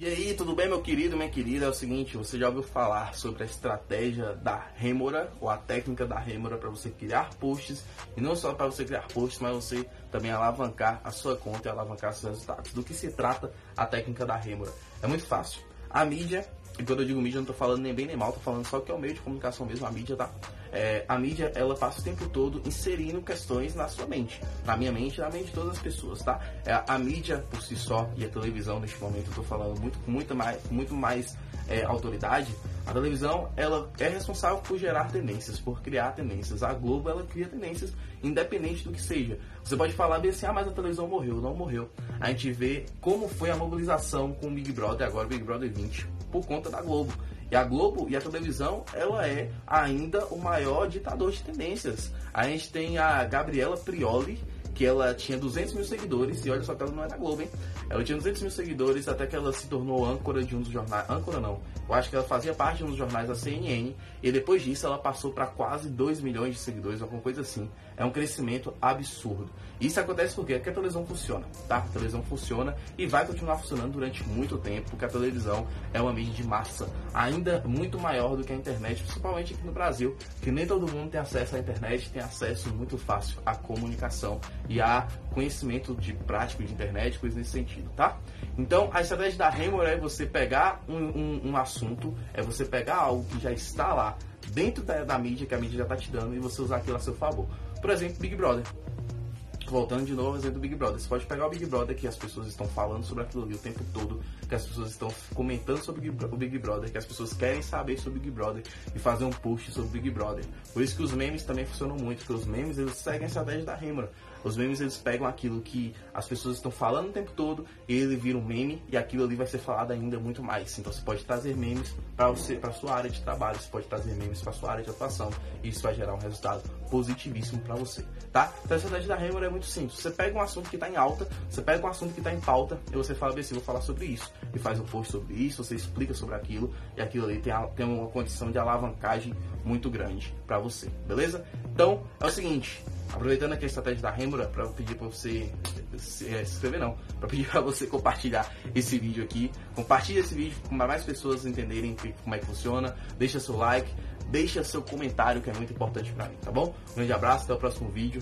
E aí, tudo bem, meu querido, minha querida? É o seguinte, você já ouviu falar sobre a estratégia da Rêmora, ou a técnica da Rêmora para você criar posts, e não só para você criar posts, mas você também alavancar a sua conta e alavancar seus resultados. Do que se trata a técnica da Rêmora? É muito fácil. A mídia e quando eu digo mídia, não tô falando nem bem nem mal, tô falando só que é o meio de comunicação mesmo, a mídia, tá? É, a mídia, ela passa o tempo todo inserindo questões na sua mente, na minha mente na mente de todas as pessoas, tá? É, a mídia por si só e a televisão, neste momento, eu tô falando muito, muito mais, muito mais é, autoridade, a televisão ela é responsável por gerar tendências, por criar tendências. A Globo ela cria tendências independente do que seja. Você pode falar bem assim, ah, mas a televisão morreu, não morreu. A gente vê como foi a mobilização com o Big Brother, agora Big Brother 20, por conta da Globo. E a Globo e a televisão, ela é ainda o maior ditador de tendências. A gente tem a Gabriela Prioli, que ela tinha 200 mil seguidores, e olha só que ela não era Globo, hein? Ela tinha 200 mil seguidores até que ela se tornou âncora de um dos jornais. âncora não, eu acho que ela fazia parte de um dos jornais da CNN, e depois disso ela passou para quase 2 milhões de seguidores, alguma coisa assim. É um crescimento absurdo. Isso acontece porque, porque a televisão funciona, tá? A televisão funciona e vai continuar funcionando durante muito tempo, porque a televisão é uma mídia de massa ainda muito maior do que a internet, principalmente aqui no Brasil, que nem todo mundo tem acesso à internet, tem acesso muito fácil à comunicação e a conhecimento de prático de internet, coisas nesse sentido, tá? Então, a estratégia da Remor é você pegar um, um, um, assunto, é você pegar algo que já está lá dentro da, da mídia, que a mídia já está te dando, e você usar aquilo a seu favor. Por exemplo, Big Brother voltando de novo exemplo do Big Brother. Você pode pegar o Big Brother que as pessoas estão falando sobre aquilo ali o tempo todo, que as pessoas estão comentando sobre o Big Brother, que as pessoas querem saber sobre o Big Brother e fazer um post sobre o Big Brother. Por isso que os memes também funcionam muito, porque os memes eles seguem a estratégia da Rêmora. Os memes eles pegam aquilo que as pessoas estão falando o tempo todo, e ele vira um meme e aquilo ali vai ser falado ainda muito mais. Então você pode trazer memes para você, para sua área de trabalho, você pode trazer memes para sua área de atuação, e isso vai gerar um resultado positivíssimo para você, tá? Então a estratégia da Hammer é muito simples. Você pega um assunto que está em alta, você pega um assunto que está em pauta e você fala assim, vou falar sobre isso. E faz um post sobre isso, você explica sobre aquilo e aquilo ali tem, tem uma condição de alavancagem muito grande para você, beleza? Então é o seguinte, Aproveitando aqui a estratégia da Rêmora, para pedir para você se, é, se inscrever não, para pedir para você compartilhar esse vídeo aqui. Compartilhe esse vídeo para mais pessoas entenderem como é que funciona. Deixa seu like, deixa seu comentário que é muito importante para mim, tá bom? Um grande abraço, até o próximo vídeo